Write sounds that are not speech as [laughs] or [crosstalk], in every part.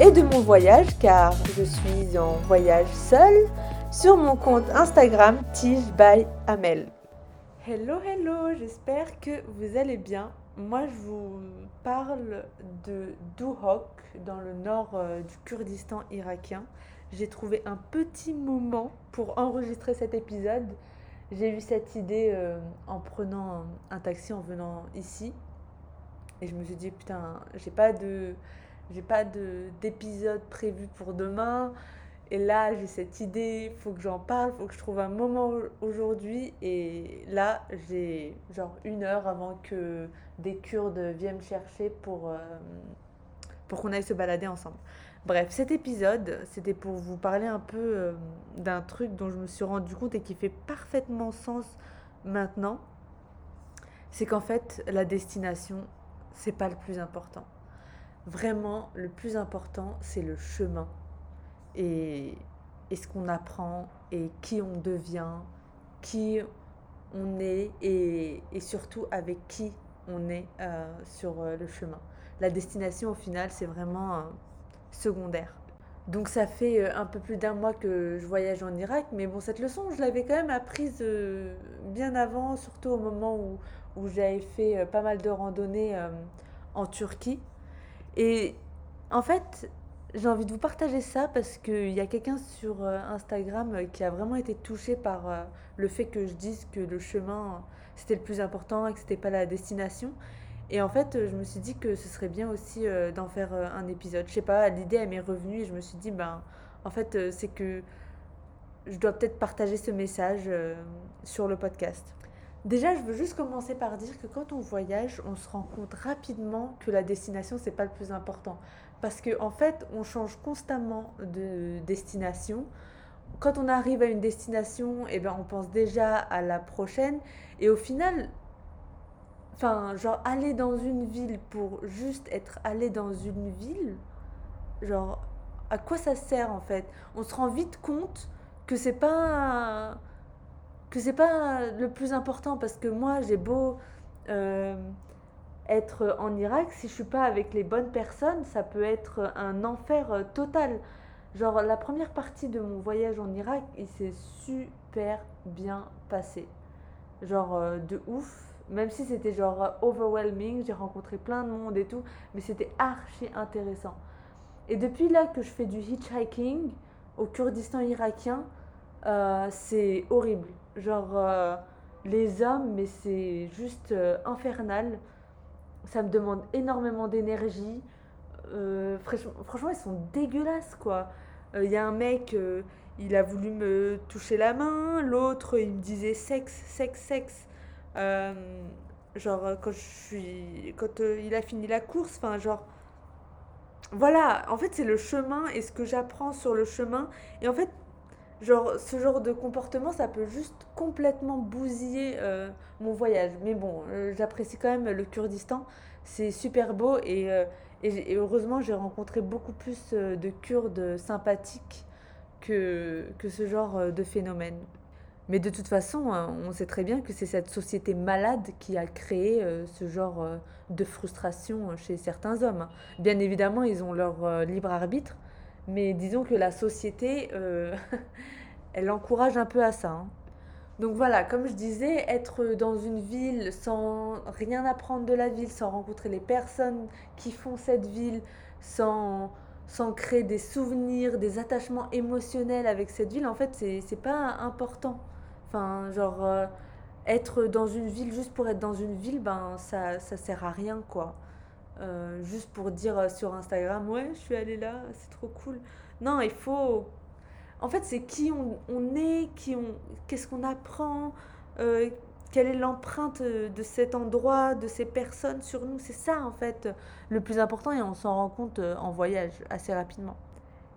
et de mon voyage car je suis en voyage seule sur mon compte Instagram Tige by Amel. Hello hello, j'espère que vous allez bien. Moi je vous parle de Duhok dans le nord euh, du Kurdistan irakien. J'ai trouvé un petit moment pour enregistrer cet épisode. J'ai eu cette idée euh, en prenant un taxi en venant ici. Et je me suis dit putain, j'ai pas de j'ai pas d'épisode prévu pour demain. Et là, j'ai cette idée, faut que j'en parle, faut que je trouve un moment aujourd'hui. Et là, j'ai genre une heure avant que des Kurdes viennent me chercher pour, euh, pour qu'on aille se balader ensemble. Bref, cet épisode, c'était pour vous parler un peu euh, d'un truc dont je me suis rendu compte et qui fait parfaitement sens maintenant. C'est qu'en fait, la destination, c'est pas le plus important vraiment, le plus important, c'est le chemin et, ce qu'on apprend et qui on devient, qui on est et, surtout avec qui on est euh, sur euh, le chemin. La destination, au final, c'est vraiment euh, secondaire. Donc ça fait un peu plus d'un mois que je voyage en Irak, mais bon, cette leçon, je l'avais quand même apprise bien avant, surtout au moment où, où j'avais fait pas mal de randonnées en Turquie. Et en fait, j'ai envie de vous partager ça parce qu'il y a quelqu'un sur euh, Instagram euh, qui a vraiment été touché par euh, le fait que je dise que le chemin c'était le plus important et que c'était pas la destination. Et en fait, je me suis dit que ce serait bien aussi d'en faire un épisode. Je sais pas, l'idée elle m'est revenue et je me suis dit ben en fait c'est que je dois peut-être partager ce message sur le podcast. Déjà, je veux juste commencer par dire que quand on voyage, on se rend compte rapidement que la destination, c'est pas le plus important. Parce qu'en en fait, on change constamment de destination. Quand on arrive à une destination, eh ben, on pense déjà à la prochaine. Et au final, enfin, genre, aller dans une ville pour juste être allé dans une ville, genre, à quoi ça sert en fait? On se rend vite compte que c'est pas que c'est pas le plus important parce que moi j'ai beau euh, être en Irak, si je suis pas avec les bonnes personnes, ça peut être un enfer euh, total. Genre la première partie de mon voyage en Irak, il s'est super bien passé. Genre euh, de ouf, même si c'était genre overwhelming, j'ai rencontré plein de monde et tout, mais c'était archi intéressant. Et depuis là que je fais du hitchhiking au Kurdistan irakien, c'est horrible. Genre, euh, les hommes, mais c'est juste euh, infernal. Ça me demande énormément d'énergie. Euh, franchement, ils sont dégueulasses, quoi. Il y a un mec, il a voulu me toucher la main. L'autre, il me disait sexe, sexe, sexe. genre, quand je suis. Quand il a fini la course, enfin, genre voilà, en fait, c'est le chemin et ce que j'apprends sur le chemin. Et en fait, Genre, ce genre de comportement, ça peut juste complètement bousiller euh, mon voyage. Mais bon, euh, j'apprécie quand même le Kurdistan. C'est super beau et, euh, et, heureusement, j'ai rencontré beaucoup plus de Kurdes sympathiques que, que ce genre de phénomène. Mais de toute façon, hein, on sait très bien que c'est cette société malade qui a créé ce genre de frustration chez certains hommes. Bien évidemment, ils ont leur libre arbitre, mais disons que la société, euh, [laughs] elle encourage un peu à ça. Hein. Donc voilà, comme je disais, être dans une ville sans rien apprendre de la ville, sans rencontrer les personnes qui font cette ville, sans, sans créer des souvenirs, des attachements émotionnels avec cette ville, en fait, c'est pas important. Enfin, genre, euh, être dans une ville juste pour être dans une ville, ben, ça, ça sert à rien, quoi. Euh, juste pour dire euh, sur Instagram, ouais, je suis allée là, c'est trop cool. Non, il faut. En fait, c'est qui on, on, est, qui on, qu'est-ce qu'on apprend, euh, quelle est l'empreinte de cet endroit, de ces personnes sur nous. C'est ça, en fait, le plus important et on s'en rend compte en voyage assez rapidement.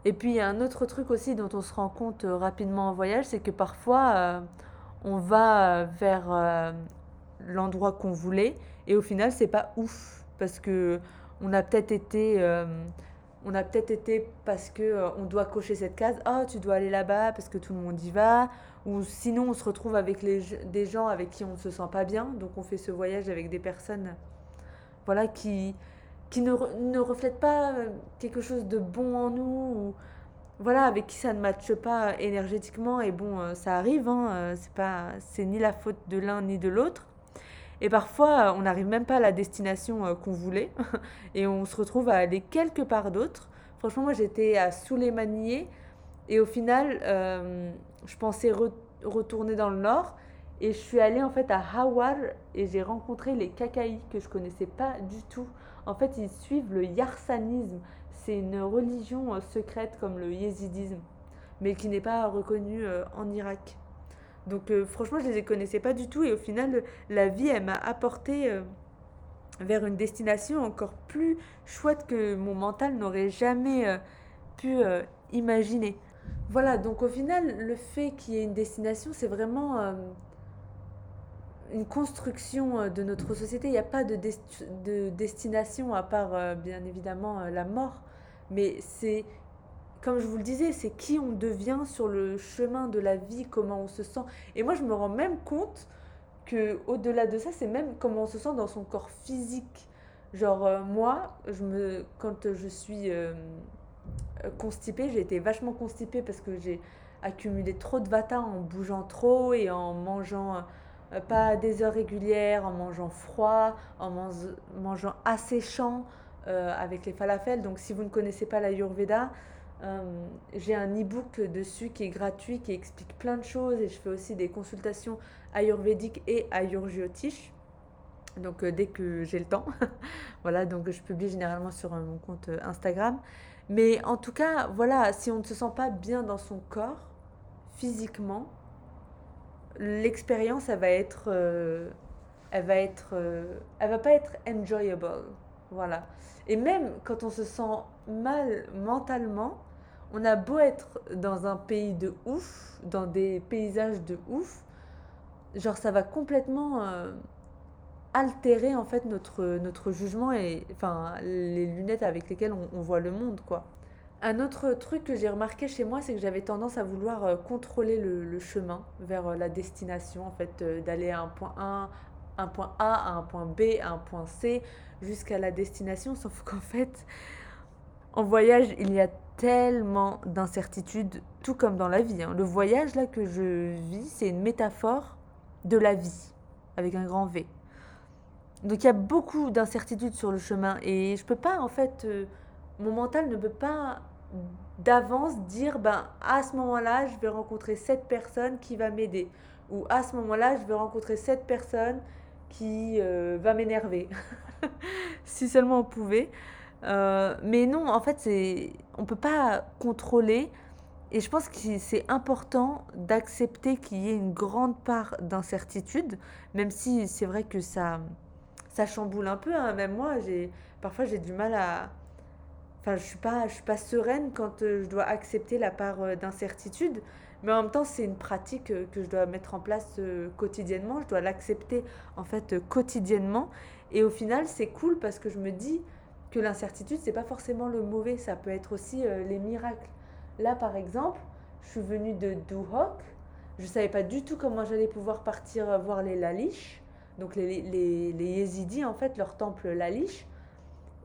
Et puis il y a un autre truc aussi dont on se rend compte rapidement en voyage, c'est que parfois on va vers l'endroit qu'on voulait et au final c'est pas ouf parce que on a peut-être été on a peut-être été parce que on doit cocher cette case, oh tu dois aller là-bas parce que tout le monde y va ou sinon on se retrouve avec des gens avec qui on ne se sent pas bien, donc on fait ce voyage avec des personnes voilà qui qui ne, ne reflètent pas euh, quelque chose de bon en nous, ou voilà, avec qui ça ne matche pas énergétiquement. Et bon, euh, ça arrive, hein, euh, c'est c'est ni la faute de l'un ni de l'autre. Et parfois, on n'arrive même pas à la destination qu'on voulait, [laughs] et on se retrouve à aller quelque part d'autre. Franchement, moi, j'étais à Souleymanié, et au final, je pensais retourner dans le nord, et je suis allée en fait à Hawar et j'ai rencontré les Kakaï que je connaissais pas du tout. En fait, ils suivent le yarsanisme. C'est une religion euh, secrète comme le yézidisme, mais qui n'est pas reconnue euh, en Irak. Donc euh, franchement, je ne les connaissais pas du tout et au final, la vie, elle m'a apporté vers une destination encore plus chouette que mon mental n'aurait jamais pu imaginer. Voilà, donc au final, le fait qu'il y ait une destination, c'est vraiment une construction euh, de notre société. Il n'y a pas de, de, destination à part, euh, bien évidemment, euh, la mort. Mais c'est, comme je vous le disais, c'est qui on devient sur le chemin de la vie, comment on se sent. Et moi, je me rends même compte que au-delà de ça, c'est même comment on se sent dans son corps physique. Genre, moi, je me, quand je suis constipée, j'ai été vachement constipée parce que j'ai accumulé trop de vata en bougeant trop et en mangeant euh, pas à des heures régulières, en mangeant froid, en mangeant asséchant euh, avec les falafels. Donc si vous ne connaissez pas l'Ayurveda, euh, j'ai un e-book dessus qui est gratuit, qui explique plein de choses et je fais aussi des consultations ayurvédiques et ayurgiotiques. Donc dès que j'ai le temps. [laughs] voilà, donc je publie généralement sur mon compte Instagram. Mais en tout cas, voilà, si on ne se sent pas bien dans son corps, physiquement, l'expérience, elle va être, euh, elle va être, euh, elle va pas être enjoyable, voilà. Et même quand on se sent mal mentalement, on a beau être dans un pays de ouf, dans des paysages de ouf, genre ça va complètement euh, altérer en fait notre, notre jugement et enfin les lunettes avec lesquelles on, voit le monde quoi. Un autre truc que j'ai remarqué chez moi, c'est que j'avais tendance à vouloir euh, contrôler le, chemin vers euh, la destination, en fait, d'aller à un point A, un point A, à un point B, à un point C, jusqu'à la destination. Sauf qu'en fait, en voyage, il y a tellement d'incertitudes, tout comme dans la vie. Hein. Le voyage là que je vis, c'est une métaphore de la vie, avec un grand V. Donc il y a beaucoup d'incertitudes sur le chemin et je peux pas en fait, mon mental ne peut pas d'avance dire ben à ce moment-là je vais rencontrer cette personne qui va m'aider ou à ce moment-là je vais rencontrer cette personne qui euh, va m'énerver [laughs] si seulement on pouvait euh, mais non en fait on peut pas contrôler et je pense que c'est important d'accepter qu'il y ait une grande part d'incertitude même si c'est vrai que ça ça chamboule un peu hein. même moi parfois j'ai du mal à Enfin, je suis pas, suis pas sereine quand euh, je dois accepter la part euh, d'incertitude, mais en même temps, c'est une pratique que je dois mettre en place quotidiennement. Je dois l'accepter en fait quotidiennement. Et au final, c'est cool parce que je me dis que l'incertitude, c'est pas forcément le mauvais, ça peut être aussi les miracles. Là, par exemple, je suis venue de Duhok. Je savais pas du tout comment j'allais pouvoir partir voir les Lalish. Donc les, les, les Yézidis, en fait, leur temple Lalish.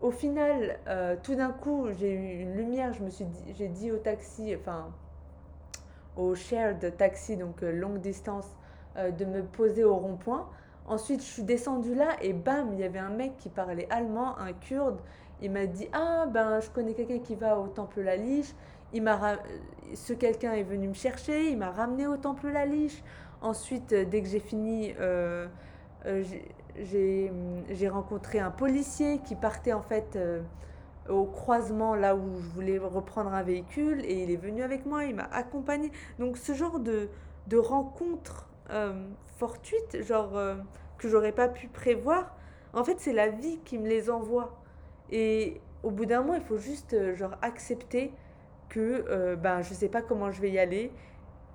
Au final, euh, tout d'un coup, j'ai eu une lumière. Je me suis dit, j'ai dit au taxi, enfin au shared taxi, donc euh, longue distance, euh, de me poser au rond-point. Ensuite, je suis descendue là et bam, il y avait un mec qui parlait allemand, un kurde. Il m'a dit Ah, ben, je connais quelqu'un qui va au temple La Liche. Il m'a Ce quelqu'un est venu me chercher, il m'a ramené au temple La Liche. Ensuite, dès que j'ai fini, j'ai rencontré un policier qui partait en fait euh, au croisement là où je voulais reprendre un véhicule et il est venu avec moi, il m'a accompagné. Donc ce genre de, de rencontres euh, fortuites, genre euh, que j'aurais pas pu prévoir, en fait c'est la vie qui me les envoie. Et au bout d'un moment, il faut juste genre accepter que ben, je sais pas comment je vais y aller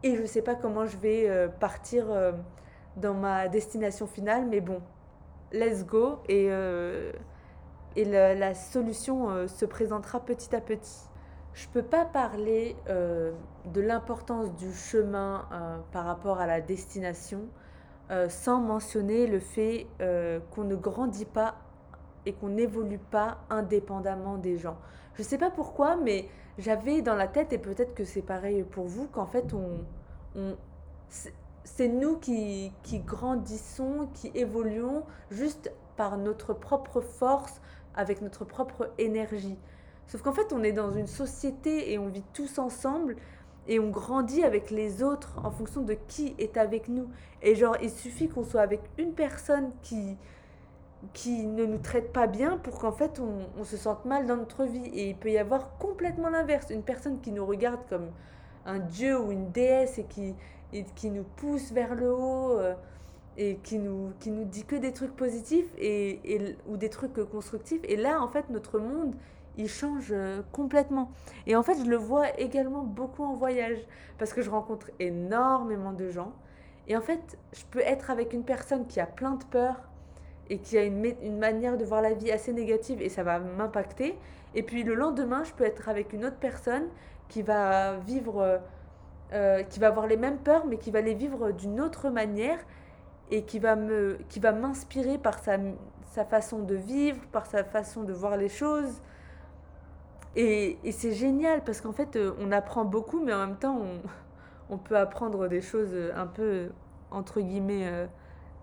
et je sais pas comment je vais partir dans ma destination finale, mais bon, let's go et, et la, solution se présentera petit à petit. Je ne peux pas parler de l'importance du chemin par rapport à la destination sans mentionner le fait qu'on ne grandit pas et qu'on n'évolue pas indépendamment des gens. Je ne sais pas pourquoi, mais j'avais dans la tête, et peut-être que c'est pareil pour vous, qu'en fait, on, c'est nous qui, qui grandissons, qui évoluons juste par notre propre force, avec notre propre énergie. Sauf qu'en fait, on est dans une société et on vit tous ensemble et on grandit avec les autres en fonction de qui est avec nous. Et genre, il suffit qu'on soit avec une personne qui, qui ne nous traite pas bien pour qu'en fait on, se sente mal dans notre vie. Et il peut y avoir complètement l'inverse, une personne qui nous regarde comme un dieu ou une déesse et qui, qui nous pousse vers le haut euh, et qui nous, qui nous dit que des trucs positifs et, ou des trucs constructifs. Et là, en fait, notre monde, il change euh, complètement. Et en fait, je le vois également beaucoup en voyage parce que je rencontre énormément de gens. Et en fait, je peux être avec une personne qui a plein de peurs et qui a une, manière de voir la vie assez négative et ça va m'impacter. Et puis le lendemain, je peux être avec une autre personne qui va vivre, euh, qui va avoir les mêmes peurs, mais qui va les vivre d'une autre manière et qui va me, qui va m'inspirer par sa, sa façon de vivre, par sa façon de voir les choses. Et, c'est génial parce qu'en fait, euh, on apprend beaucoup, mais en même temps, on, peut apprendre des choses un peu, entre guillemets, euh,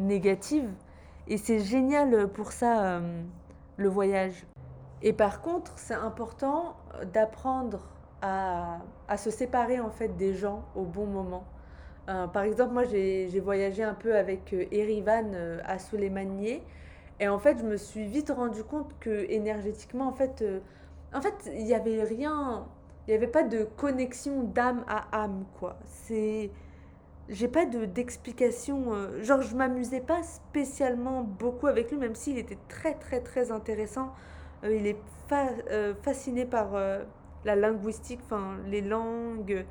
négatives. Et c'est génial pour ça, euh, le voyage. Et par contre, c'est important d'apprendre à, se séparer en fait des gens au bon moment. Euh, par exemple, moi j'ai voyagé un peu avec euh, Erivan à Souleymanier et en fait je me suis vite rendu compte que énergétiquement en fait, en fait il n'y avait rien, il n'y avait pas de connexion d'âme à âme quoi. C'est j'ai pas de d'explication. Euh, genre, je m'amusais pas spécialement beaucoup avec lui, même s'il était très, très, très intéressant. Euh, il est euh, fasciné par la linguistique, enfin, les langues,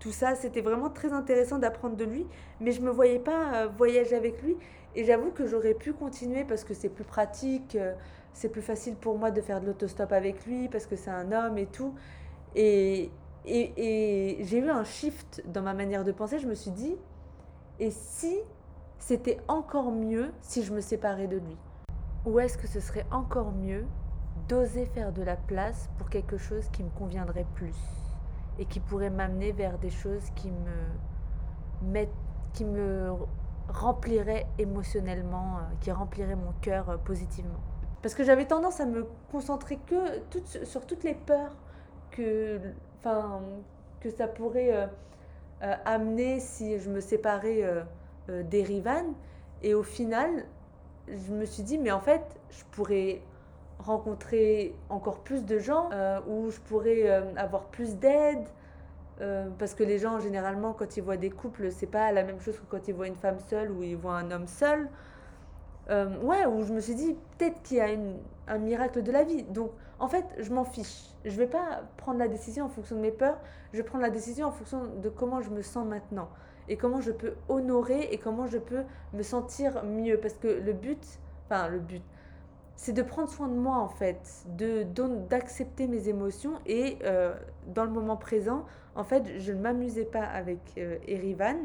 tout ça. C'était vraiment très intéressant d'apprendre de lui, mais je me voyais pas voyager avec lui. Et j'avoue que j'aurais pu continuer parce que c'est plus pratique, c'est plus facile pour moi de faire de l'autostop avec lui parce que c'est un homme et tout. Et, et, j'ai eu un shift dans ma manière de penser. Je me suis dit, et si c'était encore mieux si je me séparais de lui? Ou est-ce que ce serait encore mieux d'oser faire de la place pour quelque chose qui me conviendrait plus et qui pourrait m'amener vers des choses qui me, qui me rempliraient émotionnellement, euh, qui rempliraient mon cœur euh, positivement? Parce que j'avais tendance à me concentrer que sur toutes les peurs que, enfin, que ça pourrait euh, euh, amener si je me séparais euh, d'Erivan. Et au final, je me suis dit, mais en fait, je pourrais rencontrer encore plus de gens, ou je pourrais avoir plus d'aide. parce que les gens, généralement, quand ils voient des couples, c'est pas la même chose que quand ils voient une femme seule ou ils voient un homme seul. Ouais, où je me suis dit, peut-être qu'il y a un miracle de la vie. Donc, en fait, je m'en fiche. Je vais pas prendre la décision en fonction de mes peurs. Je vais prendre la décision en fonction de comment je me sens maintenant. Et comment je peux honorer et comment je peux me sentir mieux. Parce que le but, enfin, le but, c'est de prendre soin de moi, en fait. De, d'accepter mes émotions. Et euh, dans le moment présent, en fait, je ne m'amusais pas avec euh, Erivan.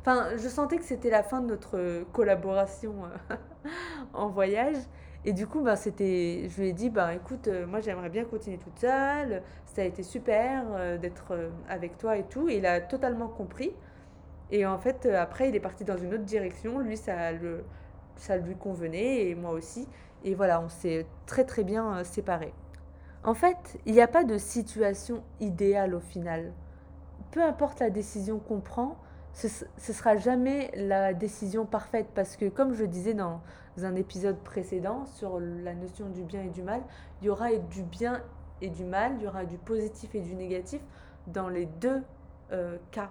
Enfin, je sentais que c'était la fin de notre collaboration euh, [laughs] [laughs] en voyage. Et du coup, ben, c'était, je lui ai dit, ben, écoute, euh, moi j'aimerais bien continuer toute seule, ça a été super euh, d'être euh, avec toi et tout. Il a totalement compris. Et en fait, après, il est parti dans une autre direction. Lui, ça, le, ça lui convenait et moi aussi. Et voilà, on s'est très très bien séparés. En fait, il n'y a pas de situation idéale au final. Peu importe la décision qu'on prend, ce ne sera jamais la décision parfaite parce que, comme je disais dans un épisode précédent sur la notion du bien et du mal, il y aura du bien et du mal, il y aura du positif et du négatif dans les deux euh, cas.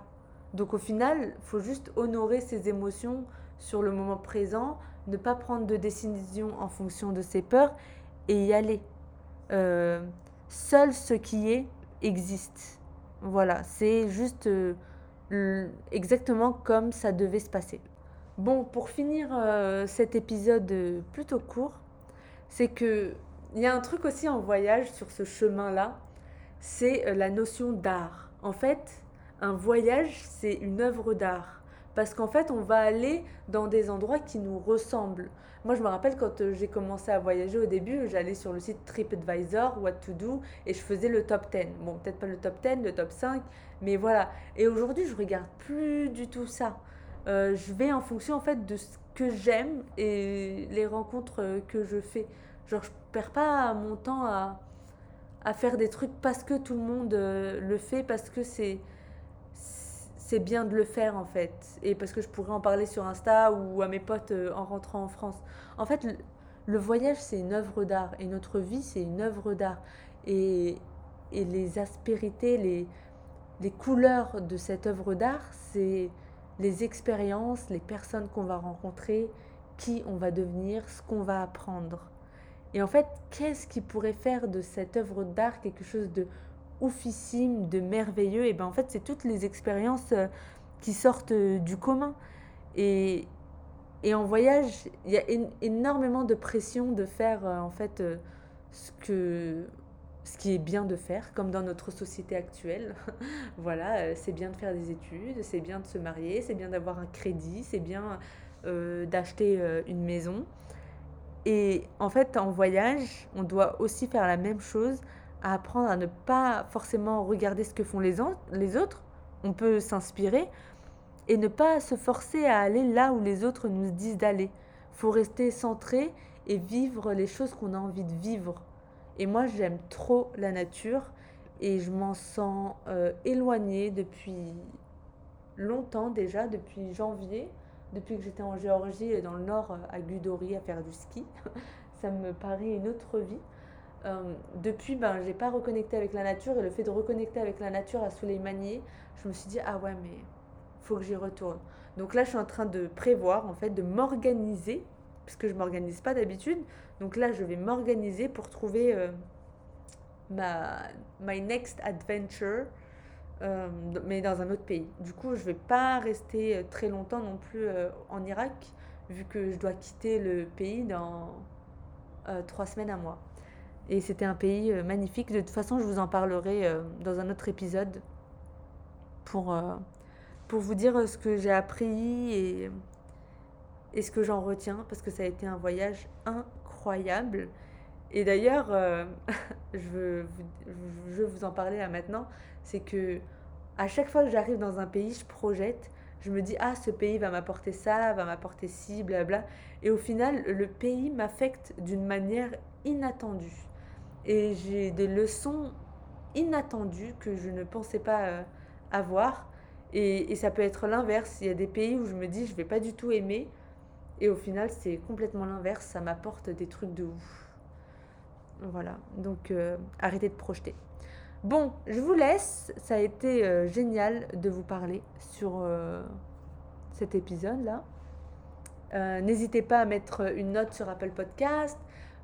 Donc au final, il faut juste honorer ses émotions sur le moment présent, ne pas prendre de décision en fonction de ses peurs et y aller. Euh, seul ce qui est existe. Voilà, c'est juste euh, exactement comme ça devait se passer. Bon, pour finir euh, cet épisode plutôt court, c'est que il y a un truc aussi en voyage sur ce chemin-là, c'est la notion d'art. En fait, un voyage, c'est une œuvre d'art. Parce qu'en fait, on va aller dans des endroits qui nous ressemblent. Moi, je me rappelle quand euh, j'ai commencé à voyager au début, j'allais sur le site TripAdvisor, What to Do, et je faisais le top 10. Bon, peut-être pas le top 10, le top 5, mais voilà. Et aujourd'hui, je regarde plus du tout ça. Euh, je vais en fonction en fait de ce que j'aime et les rencontres euh, que je fais. Genre, je perds pas mon temps à, à faire des trucs parce que tout le monde le fait, parce que c'est c'est bien de le faire en fait. Et parce que je pourrais en parler sur Insta ou à mes potes euh, en rentrant en France. En fait, le, voyage, c'est une œuvre d'art. Et notre vie, c'est une œuvre d'art. Et, et les aspérités, les, les couleurs de cette œuvre d'art, c'est les expériences, les personnes qu'on va rencontrer, qui on va devenir, ce qu'on va apprendre. Et en fait, qu'est-ce qui pourrait faire de cette œuvre d'art quelque chose de oufissime, de merveilleux, et ben en fait, c'est toutes les expériences euh, qui sortent euh, du commun. Et, et en voyage, il y a énormément de pression de faire euh, en fait ce que ce qui est bien de faire, comme dans notre société actuelle. [laughs] voilà, c'est bien de faire des études, c'est bien de se marier, c'est bien d'avoir un crédit, c'est bien d'acheter une maison. Et en fait, en voyage, on doit aussi faire la même chose à apprendre à ne pas forcément regarder ce que font les, autres. On peut s'inspirer et ne pas se forcer à aller là où les autres nous disent d'aller. faut rester centré et vivre les choses qu'on a envie de vivre. Et moi, j'aime trop la nature et je m'en sens euh, éloignée depuis longtemps déjà, depuis janvier, depuis que j'étais en Géorgie et dans le nord à Gudori à faire du ski. [laughs] Ça me paraît une autre vie. Euh, depuis, ben, j'ai pas reconnecté avec la nature et le fait de reconnecter avec la nature à Soleimani, je me suis dit, ah ouais, mais faut que j'y retourne. Donc là, je suis en train de prévoir, en fait, de m'organiser, parce que je m'organise pas d'habitude. Donc là, je vais m'organiser pour trouver euh, ma my next adventure, euh, mais dans un autre pays. Du coup, je vais pas rester très longtemps non plus en Irak, vu que je dois quitter le pays dans trois semaines à moi. Et c'était un pays euh, magnifique. De toute façon, je vous en parlerai euh, dans un autre épisode pour, euh, pour vous dire ce que j'ai appris et, et ce que j'en retiens, parce que ça a été un voyage incroyable. Et d'ailleurs, [laughs] je, je veux vous en parler là maintenant, c'est que à chaque fois que j'arrive dans un pays, je projette, je me dis, ah, ce pays va m'apporter ça, va m'apporter ci, blabla. Et au final, le pays m'affecte d'une manière inattendue et j'ai des leçons inattendues que je ne pensais pas euh, avoir. Et, ça peut être l'inverse. Il y a des pays où je me dis je vais pas du tout aimer. Et au final, c'est complètement l'inverse. Ça m'apporte des trucs de ouf. Voilà. Donc, euh, arrêtez de projeter. Bon, je vous laisse. Ça a été euh, génial de vous parler sur cet épisode-là. N'hésitez pas à mettre une note sur Apple Podcast,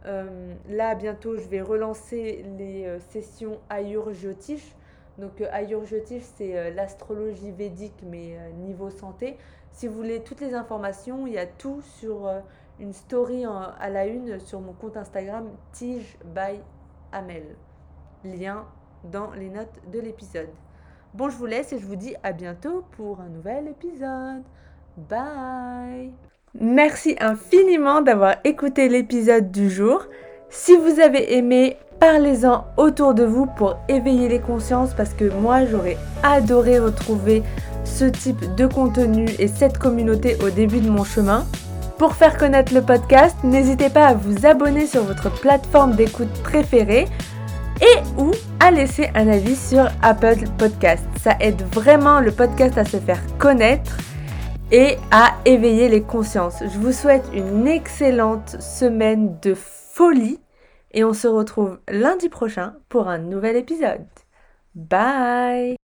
euh, là, bientôt, je vais relancer les euh, sessions Ayur Jyotish. Donc, euh, Ayur Jyotish, c'est l'astrologie védique, mais niveau santé. Si vous voulez toutes les informations, il y a tout sur une story à la une sur mon compte Instagram, Tige by Amel. Lien dans les notes de l'épisode. Bon, je vous laisse et je vous dis à bientôt pour un nouvel épisode. Bye Merci infiniment d'avoir écouté l'épisode du jour. Si vous avez aimé, parlez-en autour de vous pour éveiller les consciences parce que moi j'aurais adoré retrouver ce type de contenu et cette communauté au début de mon chemin. Pour faire connaître le podcast, n'hésitez pas à vous abonner sur votre plateforme d'écoute préférée et ou à laisser un avis sur Apple Podcast. Ça aide vraiment le podcast à se faire connaître et à éveiller les consciences. Je vous souhaite une excellente semaine de folie et on se retrouve lundi prochain pour un nouvel épisode. Bye